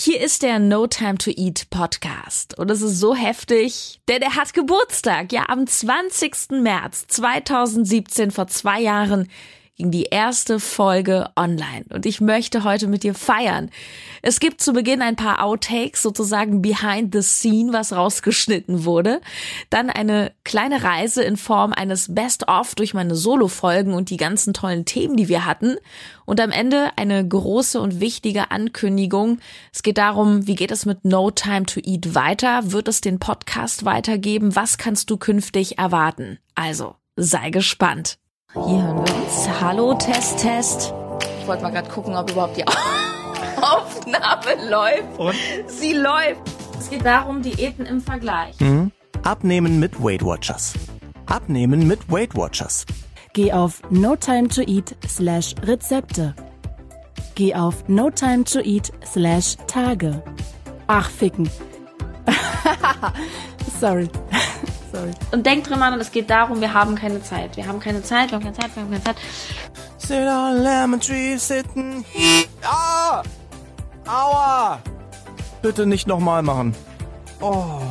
Hier ist der No Time to Eat Podcast. Und es ist so heftig, denn er hat Geburtstag. Ja, am 20. März 2017, vor zwei Jahren, ging die erste Folge online und ich möchte heute mit dir feiern. Es gibt zu Beginn ein paar Outtakes, sozusagen behind the scene, was rausgeschnitten wurde. Dann eine kleine Reise in Form eines Best-of durch meine Solo-Folgen und die ganzen tollen Themen, die wir hatten. Und am Ende eine große und wichtige Ankündigung. Es geht darum, wie geht es mit No Time to Eat weiter? Wird es den Podcast weitergeben? Was kannst du künftig erwarten? Also, sei gespannt. Hier hören wir uns. Hallo, Test, Test. Ich wollte mal gerade gucken, ob überhaupt die Aufnahme läuft. Und? Sie läuft. Es geht darum, Diäten im Vergleich. Mhm. Abnehmen mit Weight Watchers. Abnehmen mit Weight Watchers. Geh auf no time to eat slash Rezepte. Geh auf no time to eat slash Tage. Ach, ficken. Sorry. Sorry. Und denkt dran, Mann, es geht darum, wir haben keine Zeit. Wir haben keine Zeit, wir haben keine Zeit, wir haben keine Zeit. Sit on lemon tree, sitten. Ah! Aua! Bitte nicht nochmal machen. Oh.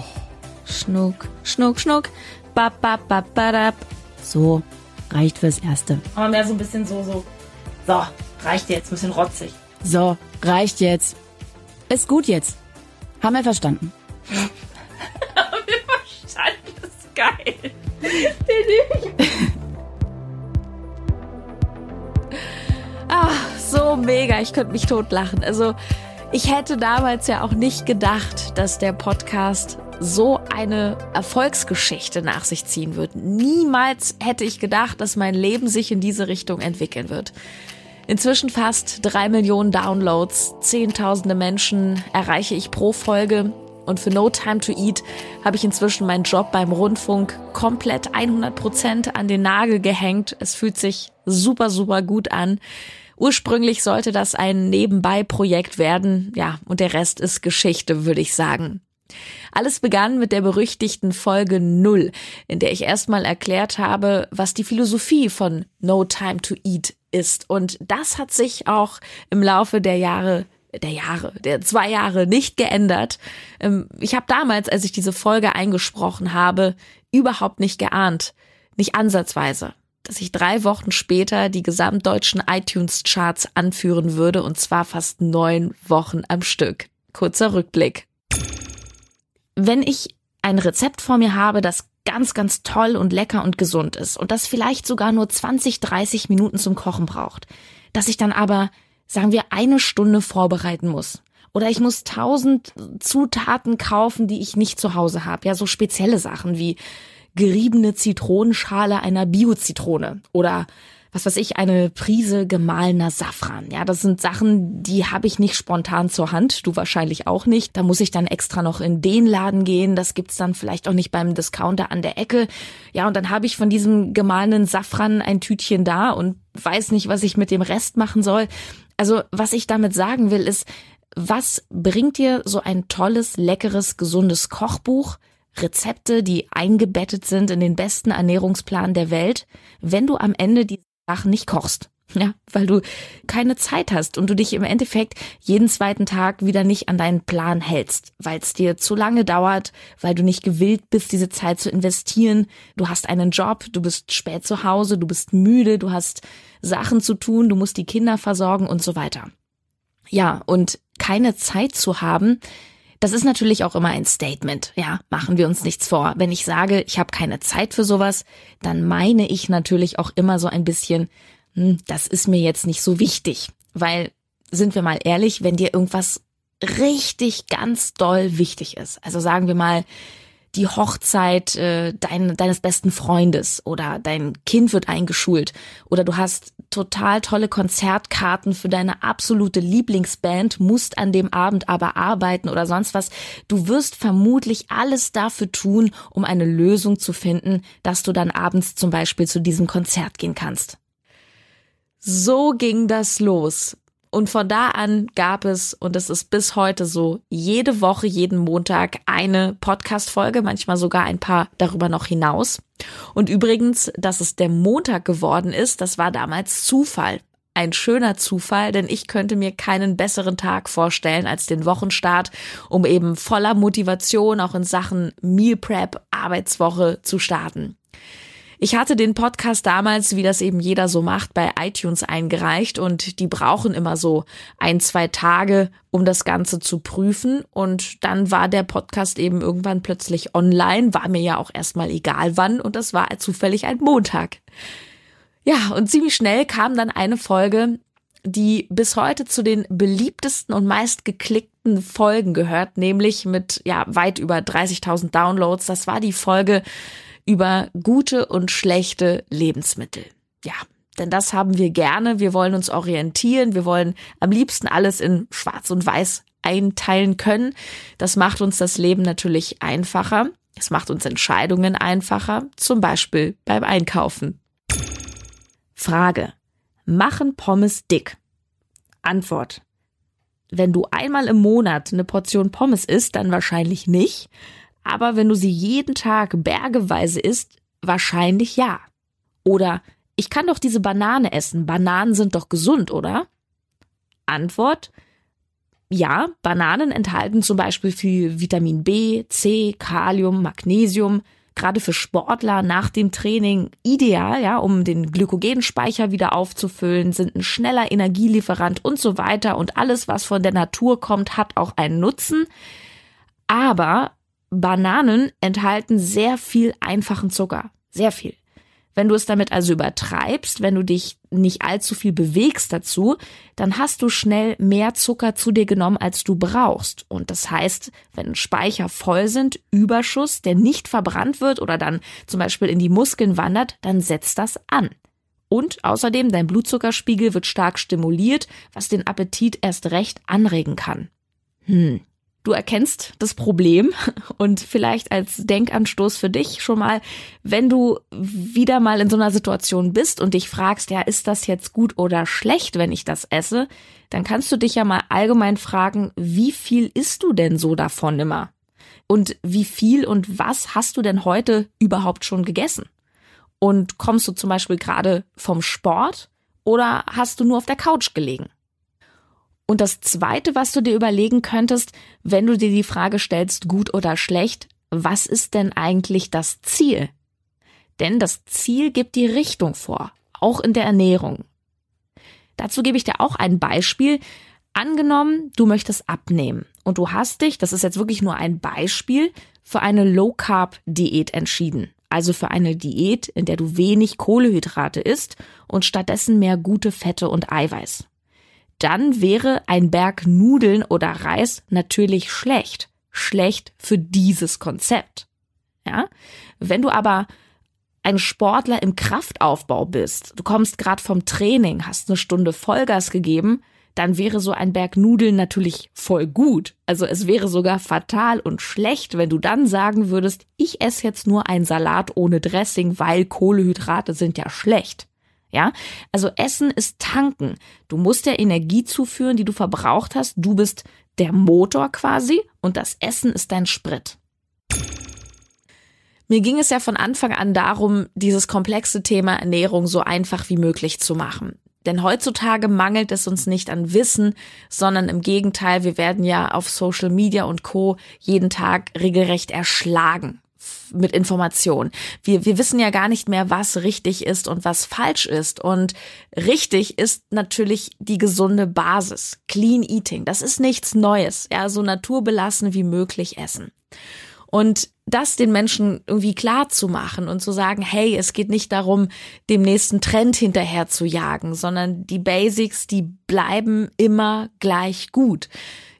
Schnuck, schnuck, schnuck. Bap, bap, bap, badab. So, reicht fürs Erste. Aber mehr so ein bisschen so, so. So, reicht jetzt, ein bisschen rotzig. So, reicht jetzt. Ist gut jetzt. Haben wir verstanden. geil. ah, so mega. Ich könnte mich totlachen. Also, ich hätte damals ja auch nicht gedacht, dass der Podcast so eine Erfolgsgeschichte nach sich ziehen wird. Niemals hätte ich gedacht, dass mein Leben sich in diese Richtung entwickeln wird. Inzwischen fast drei Millionen Downloads, zehntausende Menschen erreiche ich pro Folge und für No Time to Eat habe ich inzwischen meinen Job beim Rundfunk komplett 100 Prozent an den Nagel gehängt. Es fühlt sich super, super gut an. Ursprünglich sollte das ein Nebenbei-Projekt werden. Ja, und der Rest ist Geschichte, würde ich sagen. Alles begann mit der berüchtigten Folge Null, in der ich erstmal erklärt habe, was die Philosophie von No Time to Eat ist. Und das hat sich auch im Laufe der Jahre der Jahre, der zwei Jahre nicht geändert. Ähm, ich habe damals, als ich diese Folge eingesprochen habe, überhaupt nicht geahnt, nicht ansatzweise, dass ich drei Wochen später die gesamtdeutschen iTunes-Charts anführen würde und zwar fast neun Wochen am Stück. Kurzer Rückblick. Wenn ich ein Rezept vor mir habe, das ganz, ganz toll und lecker und gesund ist und das vielleicht sogar nur 20, 30 Minuten zum Kochen braucht, dass ich dann aber sagen wir, eine Stunde vorbereiten muss. Oder ich muss tausend Zutaten kaufen, die ich nicht zu Hause habe. Ja, so spezielle Sachen wie geriebene Zitronenschale einer Bio-Zitrone oder was weiß ich, eine Prise gemahlener Safran. Ja, das sind Sachen, die habe ich nicht spontan zur Hand, du wahrscheinlich auch nicht. Da muss ich dann extra noch in den Laden gehen, das gibt's dann vielleicht auch nicht beim Discounter an der Ecke. Ja, und dann habe ich von diesem gemahlenen Safran ein Tütchen da und weiß nicht, was ich mit dem Rest machen soll. Also was ich damit sagen will, ist, was bringt dir so ein tolles, leckeres, gesundes Kochbuch? Rezepte, die eingebettet sind in den besten Ernährungsplan der Welt, wenn du am Ende die Sachen nicht kochst. Ja, weil du keine Zeit hast und du dich im Endeffekt jeden zweiten Tag wieder nicht an deinen Plan hältst, weil es dir zu lange dauert, weil du nicht gewillt bist, diese Zeit zu investieren. Du hast einen Job, du bist spät zu Hause, du bist müde, du hast Sachen zu tun, du musst die Kinder versorgen und so weiter. Ja, und keine Zeit zu haben, das ist natürlich auch immer ein Statement. Ja, machen wir uns nichts vor. Wenn ich sage, ich habe keine Zeit für sowas, dann meine ich natürlich auch immer so ein bisschen, hm, das ist mir jetzt nicht so wichtig. Weil, sind wir mal ehrlich, wenn dir irgendwas richtig ganz doll wichtig ist, also sagen wir mal, die Hochzeit äh, dein, deines besten Freundes oder dein Kind wird eingeschult oder du hast total tolle Konzertkarten für deine absolute Lieblingsband, musst an dem Abend aber arbeiten oder sonst was. Du wirst vermutlich alles dafür tun, um eine Lösung zu finden, dass du dann abends zum Beispiel zu diesem Konzert gehen kannst. So ging das los. Und von da an gab es, und es ist bis heute so, jede Woche, jeden Montag eine Podcast-Folge, manchmal sogar ein paar darüber noch hinaus. Und übrigens, dass es der Montag geworden ist, das war damals Zufall. ein schöner Zufall, denn ich könnte mir keinen besseren Tag vorstellen als den Wochenstart, um eben voller Motivation auch in Sachen Meal Prep Arbeitswoche zu starten. Ich hatte den Podcast damals, wie das eben jeder so macht, bei iTunes eingereicht und die brauchen immer so ein, zwei Tage, um das Ganze zu prüfen. Und dann war der Podcast eben irgendwann plötzlich online, war mir ja auch erstmal egal wann und das war zufällig ein Montag. Ja, und ziemlich schnell kam dann eine Folge, die bis heute zu den beliebtesten und meist geklickten Folgen gehört, nämlich mit ja weit über 30.000 Downloads. Das war die Folge über gute und schlechte Lebensmittel. Ja, denn das haben wir gerne. Wir wollen uns orientieren. Wir wollen am liebsten alles in Schwarz und Weiß einteilen können. Das macht uns das Leben natürlich einfacher. Es macht uns Entscheidungen einfacher, zum Beispiel beim Einkaufen. Frage. Machen Pommes dick? Antwort. Wenn du einmal im Monat eine Portion Pommes isst, dann wahrscheinlich nicht. Aber wenn du sie jeden Tag bergeweise isst, wahrscheinlich ja. Oder ich kann doch diese Banane essen. Bananen sind doch gesund, oder? Antwort ja, Bananen enthalten zum Beispiel viel Vitamin B, C, Kalium, Magnesium, gerade für Sportler nach dem Training ideal, ja, um den Glykogenspeicher wieder aufzufüllen, sind ein schneller Energielieferant und so weiter und alles, was von der Natur kommt, hat auch einen Nutzen. Aber Bananen enthalten sehr viel einfachen Zucker. Sehr viel. Wenn du es damit also übertreibst, wenn du dich nicht allzu viel bewegst dazu, dann hast du schnell mehr Zucker zu dir genommen, als du brauchst. Und das heißt, wenn Speicher voll sind, Überschuss, der nicht verbrannt wird oder dann zum Beispiel in die Muskeln wandert, dann setzt das an. Und außerdem, dein Blutzuckerspiegel wird stark stimuliert, was den Appetit erst recht anregen kann. Hm, Du erkennst das Problem und vielleicht als Denkanstoß für dich schon mal, wenn du wieder mal in so einer Situation bist und dich fragst, ja, ist das jetzt gut oder schlecht, wenn ich das esse, dann kannst du dich ja mal allgemein fragen, wie viel isst du denn so davon immer? Und wie viel und was hast du denn heute überhaupt schon gegessen? Und kommst du zum Beispiel gerade vom Sport oder hast du nur auf der Couch gelegen? Und das Zweite, was du dir überlegen könntest, wenn du dir die Frage stellst, gut oder schlecht, was ist denn eigentlich das Ziel? Denn das Ziel gibt die Richtung vor, auch in der Ernährung. Dazu gebe ich dir auch ein Beispiel. Angenommen, du möchtest abnehmen und du hast dich, das ist jetzt wirklich nur ein Beispiel, für eine Low-Carb-Diät entschieden. Also für eine Diät, in der du wenig Kohlehydrate isst und stattdessen mehr gute Fette und Eiweiß dann wäre ein Berg Nudeln oder Reis natürlich schlecht. Schlecht für dieses Konzept. Ja? Wenn du aber ein Sportler im Kraftaufbau bist, du kommst gerade vom Training, hast eine Stunde Vollgas gegeben, dann wäre so ein Berg Nudeln natürlich voll gut. Also es wäre sogar fatal und schlecht, wenn du dann sagen würdest, ich esse jetzt nur einen Salat ohne Dressing, weil Kohlehydrate sind ja schlecht. Ja, also Essen ist tanken. Du musst der Energie zuführen, die du verbraucht hast. Du bist der Motor quasi und das Essen ist dein Sprit. Mir ging es ja von Anfang an darum, dieses komplexe Thema Ernährung so einfach wie möglich zu machen. Denn heutzutage mangelt es uns nicht an Wissen, sondern im Gegenteil, wir werden ja auf Social Media und Co jeden Tag regelrecht erschlagen mit Informationen. Wir, wir wissen ja gar nicht mehr, was richtig ist und was falsch ist. Und richtig ist natürlich die gesunde Basis. Clean Eating. Das ist nichts Neues. Ja, so naturbelassen wie möglich essen. Und das den Menschen irgendwie klar zu machen und zu sagen, hey, es geht nicht darum, dem nächsten Trend hinterher zu jagen, sondern die Basics, die bleiben immer gleich gut.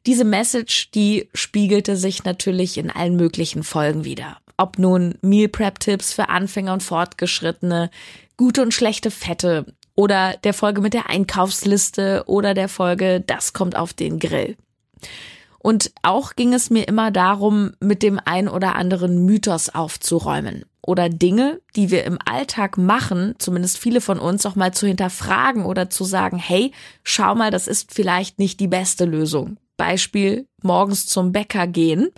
Diese Message, die spiegelte sich natürlich in allen möglichen Folgen wieder. Ob nun Meal Prep Tipps für Anfänger und Fortgeschrittene, gute und schlechte Fette oder der Folge mit der Einkaufsliste oder der Folge Das kommt auf den Grill. Und auch ging es mir immer darum, mit dem ein oder anderen Mythos aufzuräumen oder Dinge, die wir im Alltag machen, zumindest viele von uns, auch mal zu hinterfragen oder zu sagen, hey, schau mal, das ist vielleicht nicht die beste Lösung. Beispiel morgens zum Bäcker gehen.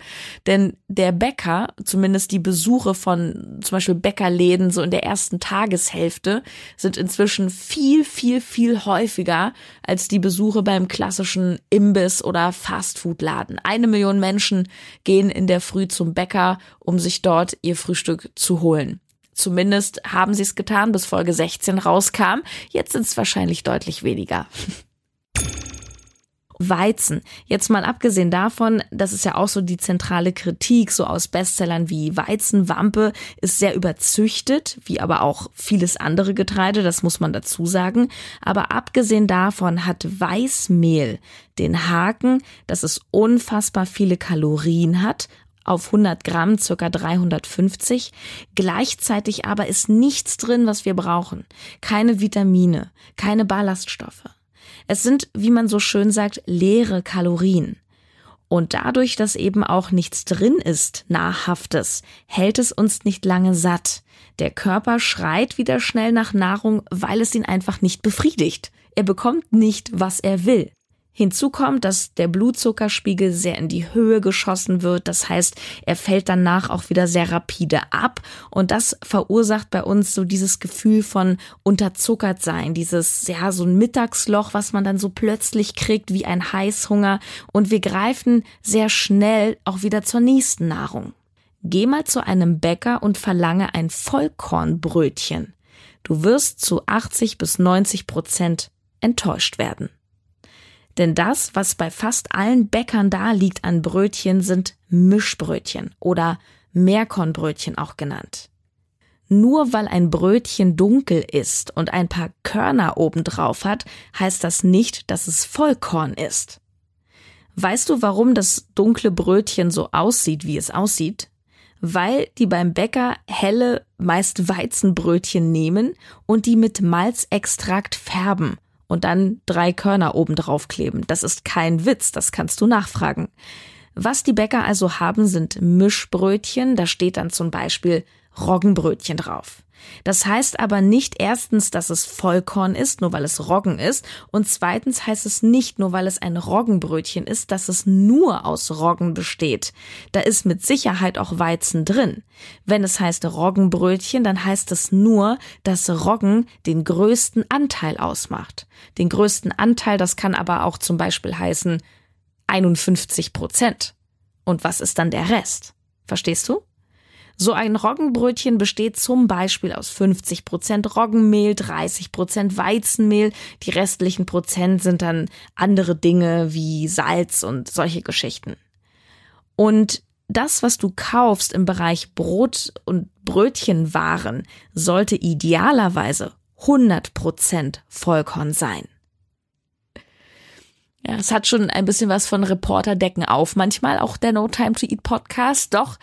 Denn der Bäcker, zumindest die Besuche von zum Beispiel Bäckerläden so in der ersten Tageshälfte, sind inzwischen viel, viel, viel häufiger als die Besuche beim klassischen Imbiss oder Fastfood-Laden. Eine Million Menschen gehen in der Früh zum Bäcker, um sich dort ihr Frühstück zu holen. Zumindest haben sie es getan, bis Folge 16 rauskam. Jetzt sind es wahrscheinlich deutlich weniger. Weizen. Jetzt mal abgesehen davon, das ist ja auch so die zentrale Kritik, so aus Bestsellern wie Weizenwampe ist sehr überzüchtet, wie aber auch vieles andere Getreide, das muss man dazu sagen. Aber abgesehen davon hat Weißmehl den Haken, dass es unfassbar viele Kalorien hat, auf 100 Gramm circa 350. Gleichzeitig aber ist nichts drin, was wir brauchen. Keine Vitamine, keine Ballaststoffe. Es sind, wie man so schön sagt, leere Kalorien. Und dadurch, dass eben auch nichts drin ist, nahrhaftes, hält es uns nicht lange satt. Der Körper schreit wieder schnell nach Nahrung, weil es ihn einfach nicht befriedigt. Er bekommt nicht, was er will. Hinzu kommt, dass der Blutzuckerspiegel sehr in die Höhe geschossen wird. Das heißt, er fällt danach auch wieder sehr rapide ab. Und das verursacht bei uns so dieses Gefühl von unterzuckert sein. Dieses, ja, so ein Mittagsloch, was man dann so plötzlich kriegt wie ein Heißhunger. Und wir greifen sehr schnell auch wieder zur nächsten Nahrung. Geh mal zu einem Bäcker und verlange ein Vollkornbrötchen. Du wirst zu 80 bis 90 Prozent enttäuscht werden. Denn das, was bei fast allen Bäckern da liegt an Brötchen, sind Mischbrötchen oder Meerkornbrötchen auch genannt. Nur weil ein Brötchen dunkel ist und ein paar Körner obendrauf hat, heißt das nicht, dass es Vollkorn ist. Weißt du, warum das dunkle Brötchen so aussieht, wie es aussieht? Weil die beim Bäcker helle, meist Weizenbrötchen nehmen und die mit Malzextrakt färben und dann drei Körner oben drauf kleben. Das ist kein Witz, das kannst du nachfragen. Was die Bäcker also haben, sind Mischbrötchen, da steht dann zum Beispiel Roggenbrötchen drauf. Das heißt aber nicht erstens, dass es Vollkorn ist, nur weil es Roggen ist, und zweitens heißt es nicht nur, weil es ein Roggenbrötchen ist, dass es nur aus Roggen besteht. Da ist mit Sicherheit auch Weizen drin. Wenn es heißt Roggenbrötchen, dann heißt es nur, dass Roggen den größten Anteil ausmacht. Den größten Anteil, das kann aber auch zum Beispiel heißen 51 Prozent. Und was ist dann der Rest? Verstehst du? So ein Roggenbrötchen besteht zum Beispiel aus 50 Prozent Roggenmehl, 30 Prozent Weizenmehl. Die restlichen Prozent sind dann andere Dinge wie Salz und solche Geschichten. Und das, was du kaufst im Bereich Brot und Brötchenwaren, sollte idealerweise 100 Prozent Vollkorn sein. Ja, es hat schon ein bisschen was von Reporter decken auf. Manchmal auch der No Time to Eat Podcast. Doch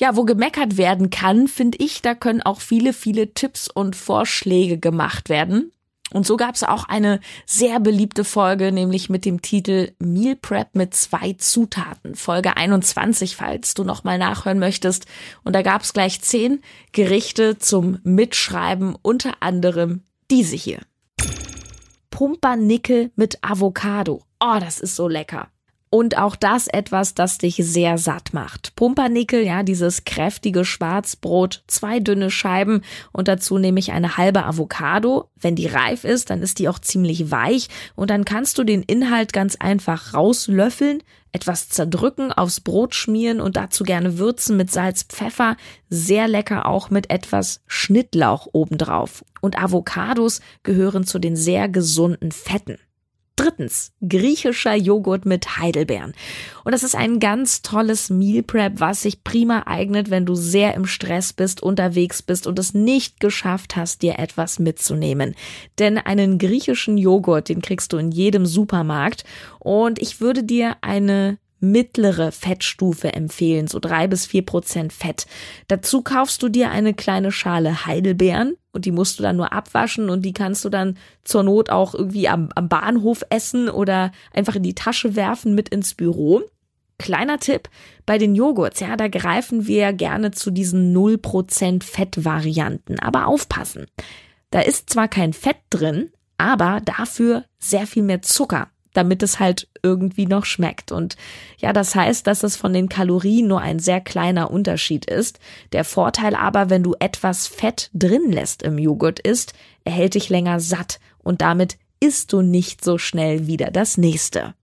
ja, wo gemeckert werden kann, finde ich, da können auch viele, viele Tipps und Vorschläge gemacht werden. Und so gab es auch eine sehr beliebte Folge, nämlich mit dem Titel Meal Prep mit zwei Zutaten. Folge 21, falls du nochmal nachhören möchtest. Und da gab es gleich zehn Gerichte zum Mitschreiben, unter anderem diese hier. Pumpernickel mit Avocado. Oh, das ist so lecker. Und auch das etwas, das dich sehr satt macht. Pumpernickel, ja, dieses kräftige Schwarzbrot, zwei dünne Scheiben und dazu nehme ich eine halbe Avocado. Wenn die reif ist, dann ist die auch ziemlich weich und dann kannst du den Inhalt ganz einfach rauslöffeln, etwas zerdrücken, aufs Brot schmieren und dazu gerne würzen mit Salz, Pfeffer. Sehr lecker auch mit etwas Schnittlauch obendrauf. Und Avocados gehören zu den sehr gesunden Fetten. Drittens, griechischer Joghurt mit Heidelbeeren. Und das ist ein ganz tolles Meal Prep, was sich prima eignet, wenn du sehr im Stress bist, unterwegs bist und es nicht geschafft hast, dir etwas mitzunehmen. Denn einen griechischen Joghurt, den kriegst du in jedem Supermarkt. Und ich würde dir eine mittlere Fettstufe empfehlen, so drei bis vier Prozent Fett. Dazu kaufst du dir eine kleine Schale Heidelbeeren und die musst du dann nur abwaschen und die kannst du dann zur Not auch irgendwie am, am Bahnhof essen oder einfach in die Tasche werfen mit ins Büro. Kleiner Tipp bei den Joghurts, ja, da greifen wir gerne zu diesen 0% Fettvarianten, aber aufpassen. Da ist zwar kein Fett drin, aber dafür sehr viel mehr Zucker. Damit es halt irgendwie noch schmeckt. Und ja, das heißt, dass es von den Kalorien nur ein sehr kleiner Unterschied ist. Der Vorteil aber, wenn du etwas Fett drin lässt im Joghurt ist, erhält dich länger satt und damit isst du nicht so schnell wieder das nächste.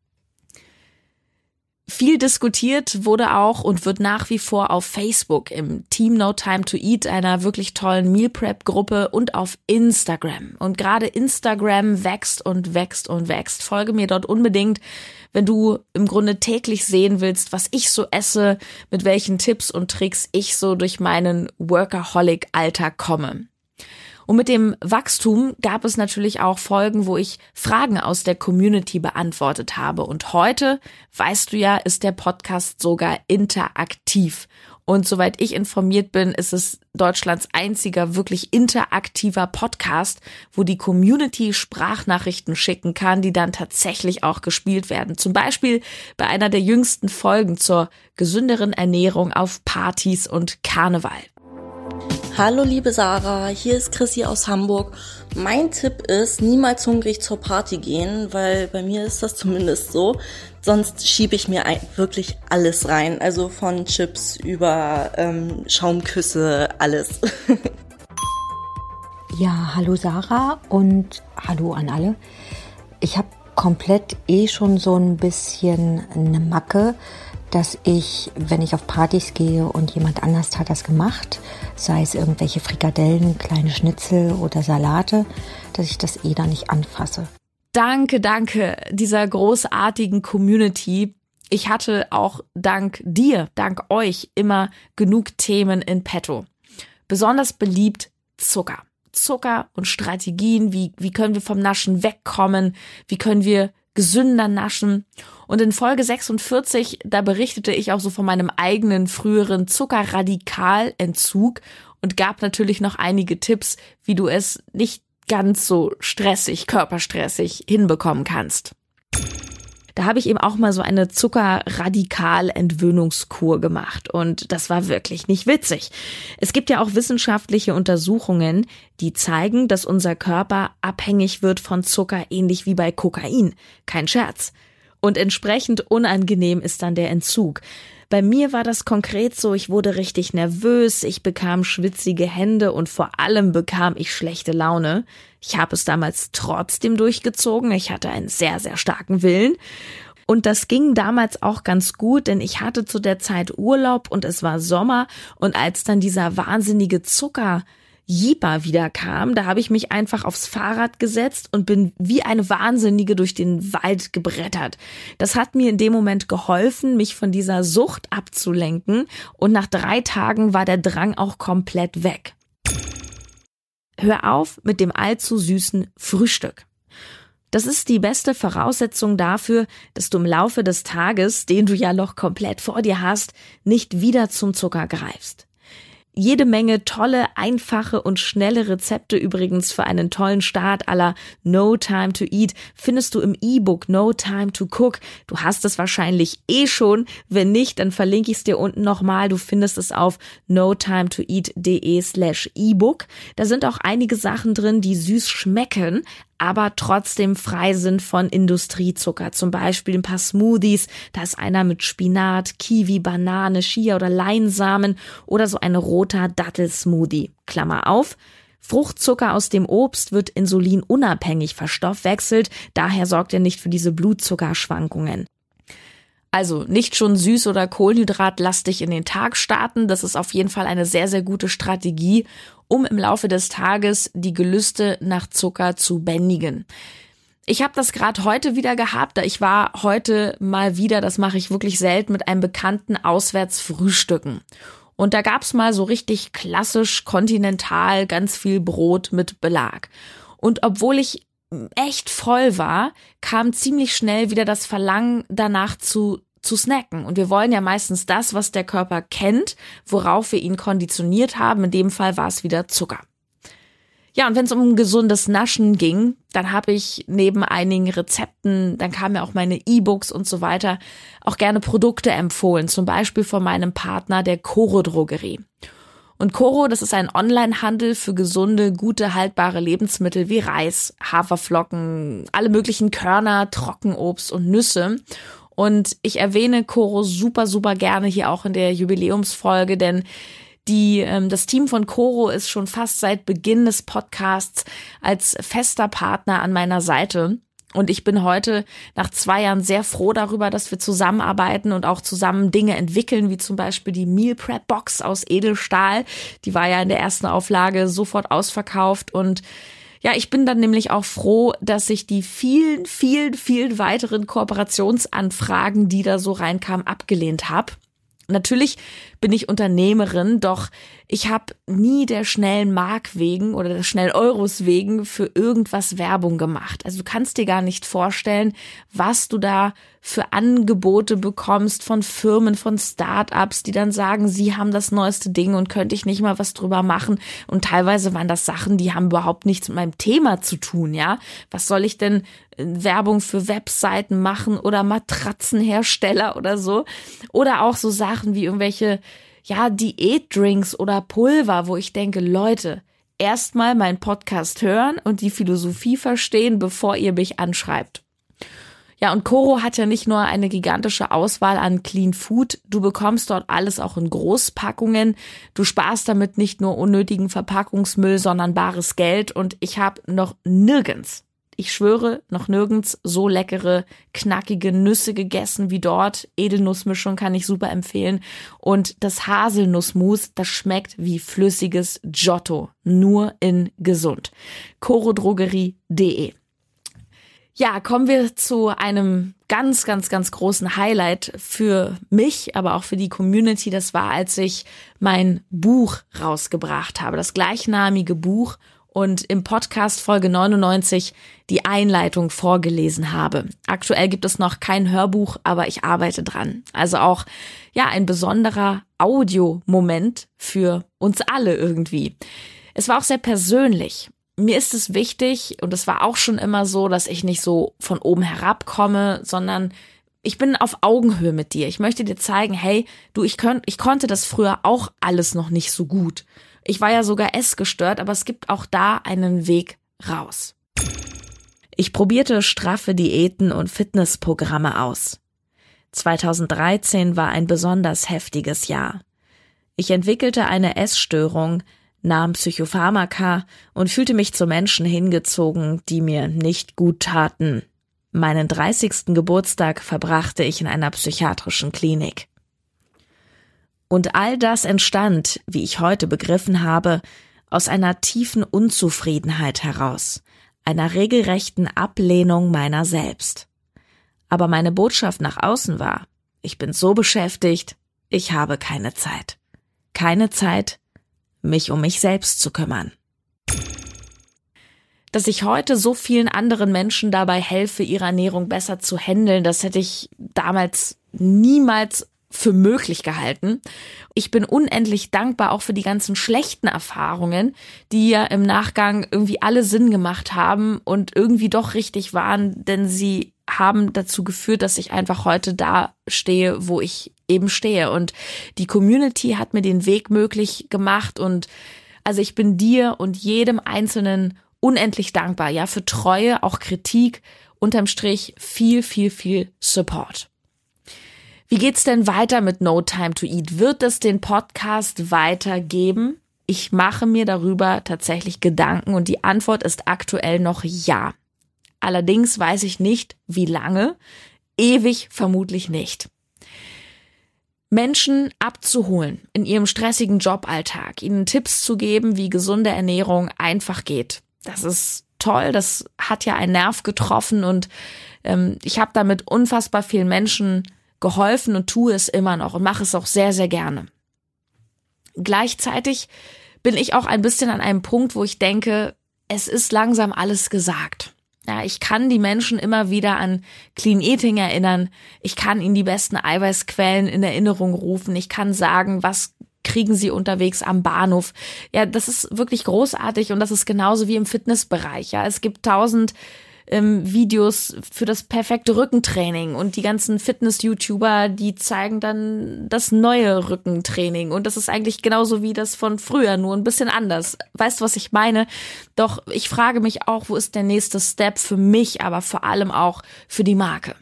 Viel diskutiert wurde auch und wird nach wie vor auf Facebook im Team No Time to Eat, einer wirklich tollen Meal Prep Gruppe und auf Instagram. Und gerade Instagram wächst und wächst und wächst. Folge mir dort unbedingt, wenn du im Grunde täglich sehen willst, was ich so esse, mit welchen Tipps und Tricks ich so durch meinen Workaholic Alltag komme. Und mit dem Wachstum gab es natürlich auch Folgen, wo ich Fragen aus der Community beantwortet habe. Und heute, weißt du ja, ist der Podcast sogar interaktiv. Und soweit ich informiert bin, ist es Deutschlands einziger wirklich interaktiver Podcast, wo die Community Sprachnachrichten schicken kann, die dann tatsächlich auch gespielt werden. Zum Beispiel bei einer der jüngsten Folgen zur gesünderen Ernährung auf Partys und Karneval. Hallo liebe Sarah, hier ist Chrissy aus Hamburg. Mein Tipp ist, niemals hungrig zur Party gehen, weil bei mir ist das zumindest so. Sonst schiebe ich mir wirklich alles rein. Also von Chips über ähm, Schaumküsse, alles. ja, hallo Sarah und hallo an alle. Ich habe komplett eh schon so ein bisschen eine Macke dass ich, wenn ich auf Partys gehe und jemand anders hat das gemacht, sei es irgendwelche Frikadellen, kleine Schnitzel oder Salate, dass ich das eh da nicht anfasse. Danke, danke dieser großartigen Community. Ich hatte auch dank dir, dank euch immer genug Themen in petto. Besonders beliebt Zucker. Zucker und Strategien, wie, wie können wir vom Naschen wegkommen, wie können wir gesünder naschen. Und in Folge 46, da berichtete ich auch so von meinem eigenen früheren Zuckerradikalentzug und gab natürlich noch einige Tipps, wie du es nicht ganz so stressig, körperstressig hinbekommen kannst. Da habe ich eben auch mal so eine Zuckerradikal-Entwöhnungskur gemacht und das war wirklich nicht witzig. Es gibt ja auch wissenschaftliche Untersuchungen, die zeigen, dass unser Körper abhängig wird von Zucker, ähnlich wie bei Kokain. Kein Scherz. Und entsprechend unangenehm ist dann der Entzug. Bei mir war das konkret so, ich wurde richtig nervös, ich bekam schwitzige Hände und vor allem bekam ich schlechte Laune. Ich habe es damals trotzdem durchgezogen, ich hatte einen sehr, sehr starken Willen. Und das ging damals auch ganz gut, denn ich hatte zu der Zeit Urlaub und es war Sommer und als dann dieser wahnsinnige Zucker Jeeper wieder kam, da habe ich mich einfach aufs Fahrrad gesetzt und bin wie eine Wahnsinnige durch den Wald gebrettert. Das hat mir in dem Moment geholfen, mich von dieser Sucht abzulenken und nach drei Tagen war der Drang auch komplett weg. Hör auf mit dem allzu süßen Frühstück. Das ist die beste Voraussetzung dafür, dass du im Laufe des Tages, den du ja noch komplett vor dir hast, nicht wieder zum Zucker greifst jede Menge tolle, einfache und schnelle Rezepte übrigens für einen tollen Start aller No Time to Eat findest du im E-Book No Time to Cook. Du hast es wahrscheinlich eh schon. Wenn nicht, dann verlinke ich es dir unten nochmal. Du findest es auf notimetoeat.de slash E-Book. Da sind auch einige Sachen drin, die süß schmecken, aber trotzdem frei sind von Industriezucker. Zum Beispiel ein paar Smoothies. Da ist einer mit Spinat, Kiwi, Banane, Chia oder Leinsamen oder so ein roter Dattelsmoothie. Klammer auf. Fruchtzucker aus dem Obst wird insulinunabhängig verstoffwechselt, daher sorgt er nicht für diese Blutzuckerschwankungen. Also nicht schon süß oder kohlenhydratlastig in den Tag starten, das ist auf jeden Fall eine sehr, sehr gute Strategie, um im Laufe des Tages die Gelüste nach Zucker zu bändigen. Ich habe das gerade heute wieder gehabt. Ich war heute mal wieder, das mache ich wirklich selten, mit einem Bekannten auswärts frühstücken. Und da gab's mal so richtig klassisch kontinental ganz viel Brot mit Belag. Und obwohl ich echt voll war, kam ziemlich schnell wieder das Verlangen danach zu zu snacken. Und wir wollen ja meistens das, was der Körper kennt, worauf wir ihn konditioniert haben. In dem Fall war es wieder Zucker. Ja, und wenn es um gesundes Naschen ging, dann habe ich neben einigen Rezepten, dann kamen ja auch meine E-Books und so weiter, auch gerne Produkte empfohlen, zum Beispiel von meinem Partner der Choro Drogerie. Und Coro, das ist ein Onlinehandel für gesunde, gute, haltbare Lebensmittel wie Reis, Haferflocken, alle möglichen Körner, Trockenobst und Nüsse. Und ich erwähne Coro super, super gerne hier auch in der Jubiläumsfolge, denn die, ähm, das Team von Coro ist schon fast seit Beginn des Podcasts als fester Partner an meiner Seite. Und ich bin heute nach zwei Jahren sehr froh darüber, dass wir zusammenarbeiten und auch zusammen Dinge entwickeln, wie zum Beispiel die Meal Prep Box aus Edelstahl. Die war ja in der ersten Auflage sofort ausverkauft und ja, ich bin dann nämlich auch froh, dass ich die vielen, vielen, vielen weiteren Kooperationsanfragen, die da so reinkamen, abgelehnt habe. Natürlich bin ich Unternehmerin, doch ich habe nie der schnellen Mark wegen oder der schnellen Euros wegen für irgendwas Werbung gemacht. Also du kannst dir gar nicht vorstellen, was du da für Angebote bekommst von Firmen, von Startups, die dann sagen, sie haben das neueste Ding und könnte ich nicht mal was drüber machen. Und teilweise waren das Sachen, die haben überhaupt nichts mit meinem Thema zu tun, ja. Was soll ich denn Werbung für Webseiten machen oder Matratzenhersteller oder so? Oder auch so Sachen wie irgendwelche ja, Diätdrinks oder Pulver, wo ich denke, Leute, erstmal meinen Podcast hören und die Philosophie verstehen, bevor ihr mich anschreibt. Ja, und Coro hat ja nicht nur eine gigantische Auswahl an Clean Food, du bekommst dort alles auch in Großpackungen. Du sparst damit nicht nur unnötigen Verpackungsmüll, sondern bares Geld und ich habe noch nirgends ich schwöre, noch nirgends so leckere, knackige Nüsse gegessen wie dort. Edelnussmischung kann ich super empfehlen. Und das Haselnussmus, das schmeckt wie flüssiges Giotto. Nur in gesund. chorodrogerie.de ja, kommen wir zu einem ganz, ganz, ganz großen Highlight für mich, aber auch für die Community. Das war, als ich mein Buch rausgebracht habe, das gleichnamige Buch und im Podcast Folge 99 die Einleitung vorgelesen habe. Aktuell gibt es noch kein Hörbuch, aber ich arbeite dran. Also auch, ja, ein besonderer Audiomoment für uns alle irgendwie. Es war auch sehr persönlich. Mir ist es wichtig, und es war auch schon immer so, dass ich nicht so von oben herabkomme, sondern ich bin auf Augenhöhe mit dir. Ich möchte dir zeigen, hey, du, ich, könnt, ich konnte das früher auch alles noch nicht so gut. Ich war ja sogar essgestört, aber es gibt auch da einen Weg raus. Ich probierte straffe Diäten und Fitnessprogramme aus. 2013 war ein besonders heftiges Jahr. Ich entwickelte eine Essstörung, nahm Psychopharmaka und fühlte mich zu Menschen hingezogen, die mir nicht gut taten. Meinen 30. Geburtstag verbrachte ich in einer psychiatrischen Klinik. Und all das entstand, wie ich heute begriffen habe, aus einer tiefen Unzufriedenheit heraus, einer regelrechten Ablehnung meiner selbst. Aber meine Botschaft nach außen war, ich bin so beschäftigt, ich habe keine Zeit. Keine Zeit, mich um mich selbst zu kümmern. Dass ich heute so vielen anderen Menschen dabei helfe, ihre Ernährung besser zu handeln, das hätte ich damals niemals für möglich gehalten. Ich bin unendlich dankbar auch für die ganzen schlechten Erfahrungen, die ja im Nachgang irgendwie alle Sinn gemacht haben und irgendwie doch richtig waren, denn sie haben dazu geführt, dass ich einfach heute da stehe, wo ich eben stehe. Und die Community hat mir den Weg möglich gemacht und also ich bin dir und jedem Einzelnen unendlich dankbar, ja, für Treue, auch Kritik, unterm Strich viel, viel, viel Support. Wie geht's denn weiter mit No Time to Eat? Wird es den Podcast weitergeben? Ich mache mir darüber tatsächlich Gedanken und die Antwort ist aktuell noch ja. Allerdings weiß ich nicht, wie lange. Ewig vermutlich nicht. Menschen abzuholen in ihrem stressigen Joballtag, ihnen Tipps zu geben, wie gesunde Ernährung einfach geht. Das ist toll, das hat ja einen Nerv getroffen und ähm, ich habe damit unfassbar vielen Menschen geholfen und tue es immer noch und mache es auch sehr, sehr gerne. Gleichzeitig bin ich auch ein bisschen an einem Punkt, wo ich denke, es ist langsam alles gesagt. Ja, ich kann die Menschen immer wieder an Clean Eating erinnern. Ich kann ihnen die besten Eiweißquellen in Erinnerung rufen. Ich kann sagen, was kriegen sie unterwegs am Bahnhof. Ja, das ist wirklich großartig und das ist genauso wie im Fitnessbereich. Ja, es gibt tausend ähm, Videos für das perfekte Rückentraining und die ganzen Fitness-YouTuber, die zeigen dann das neue Rückentraining und das ist eigentlich genauso wie das von früher, nur ein bisschen anders. Weißt du, was ich meine? Doch ich frage mich auch, wo ist der nächste Step für mich, aber vor allem auch für die Marke.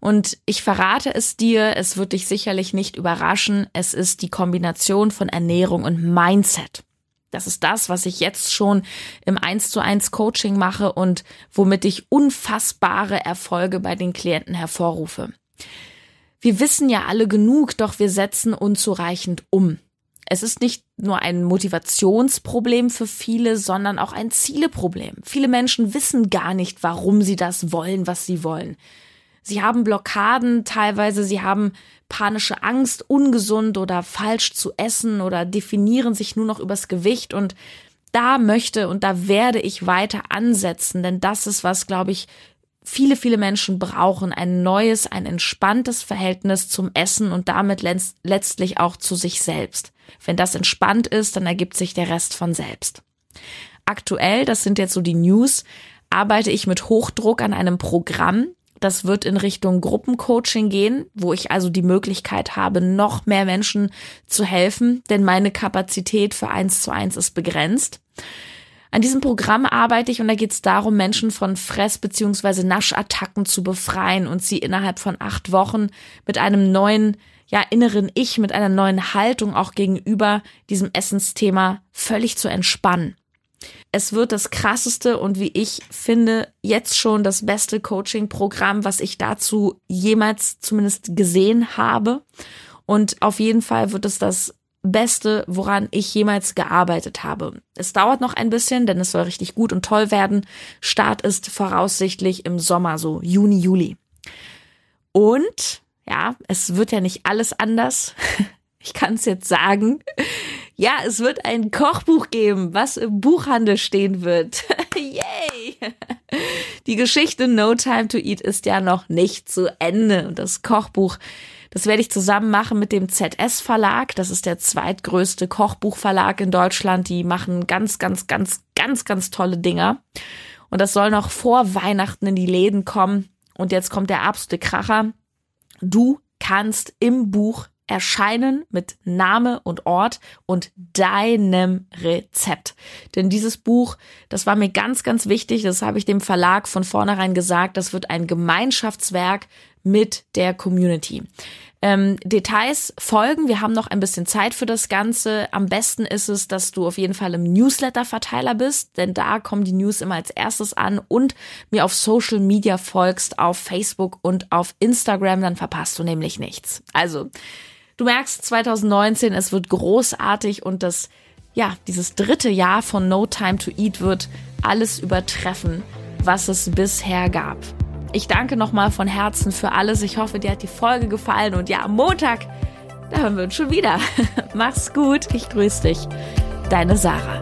Und ich verrate es dir, es wird dich sicherlich nicht überraschen, es ist die Kombination von Ernährung und Mindset. Das ist das, was ich jetzt schon im 1 zu 1 Coaching mache und womit ich unfassbare Erfolge bei den Klienten hervorrufe. Wir wissen ja alle genug, doch wir setzen unzureichend um. Es ist nicht nur ein Motivationsproblem für viele, sondern auch ein Zieleproblem. Viele Menschen wissen gar nicht, warum sie das wollen, was sie wollen. Sie haben Blockaden, teilweise sie haben panische Angst, ungesund oder falsch zu essen oder definieren sich nur noch übers Gewicht und da möchte und da werde ich weiter ansetzen, denn das ist was, glaube ich, viele, viele Menschen brauchen, ein neues, ein entspanntes Verhältnis zum Essen und damit letztlich auch zu sich selbst. Wenn das entspannt ist, dann ergibt sich der Rest von selbst. Aktuell, das sind jetzt so die News, arbeite ich mit Hochdruck an einem Programm, das wird in Richtung Gruppencoaching gehen, wo ich also die Möglichkeit habe, noch mehr Menschen zu helfen, denn meine Kapazität für eins zu eins ist begrenzt. An diesem Programm arbeite ich und da geht es darum, Menschen von Fress- bzw. Naschattacken zu befreien und sie innerhalb von acht Wochen mit einem neuen, ja, inneren Ich, mit einer neuen Haltung auch gegenüber diesem Essensthema völlig zu entspannen. Es wird das krasseste und wie ich finde, jetzt schon das beste Coaching-Programm, was ich dazu jemals zumindest gesehen habe. Und auf jeden Fall wird es das Beste, woran ich jemals gearbeitet habe. Es dauert noch ein bisschen, denn es soll richtig gut und toll werden. Start ist voraussichtlich im Sommer, so Juni, Juli. Und ja, es wird ja nicht alles anders. Ich kann es jetzt sagen. Ja, es wird ein Kochbuch geben, was im Buchhandel stehen wird. Yay! Die Geschichte No Time to Eat ist ja noch nicht zu Ende. Und das Kochbuch, das werde ich zusammen machen mit dem ZS Verlag. Das ist der zweitgrößte Kochbuchverlag in Deutschland. Die machen ganz, ganz, ganz, ganz, ganz tolle Dinger. Und das soll noch vor Weihnachten in die Läden kommen. Und jetzt kommt der absolute Kracher. Du kannst im Buch erscheinen mit Name und Ort und deinem Rezept. Denn dieses Buch, das war mir ganz, ganz wichtig, das habe ich dem Verlag von vornherein gesagt, das wird ein Gemeinschaftswerk mit der Community. Ähm, Details folgen. Wir haben noch ein bisschen Zeit für das Ganze. Am besten ist es, dass du auf jeden Fall im Newsletter-Verteiler bist, denn da kommen die News immer als erstes an und mir auf Social Media folgst, auf Facebook und auf Instagram, dann verpasst du nämlich nichts. Also, Du merkst 2019, es wird großartig und das, ja, dieses dritte Jahr von No Time to Eat wird alles übertreffen, was es bisher gab. Ich danke nochmal von Herzen für alles. Ich hoffe, dir hat die Folge gefallen und ja, am Montag, da hören wir uns schon wieder. Mach's gut. Ich grüße dich. Deine Sarah.